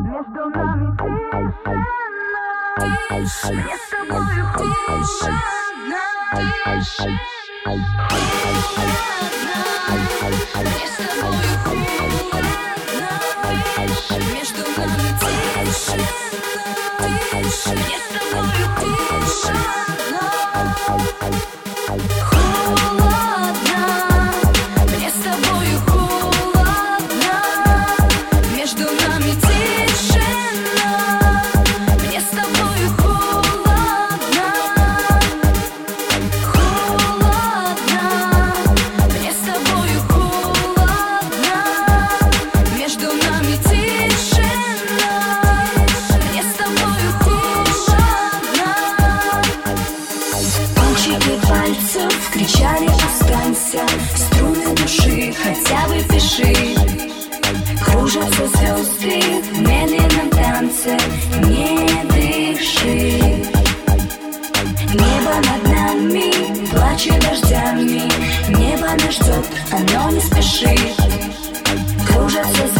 Между нами тишина. Я с тобою тишина. Тишина Я с тобою холодно Между нами тишина Тишина. Холодно. пальцев кричали «Останься!» Струны души хотя бы пиши. Кружатся звезды в медленном танце Не дыши. Небо над нами плачет дождями. Небо нас ждет, оно не спешит. Кружатся звезды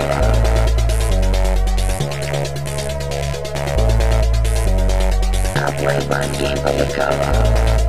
I Halfway my Game of the Cover.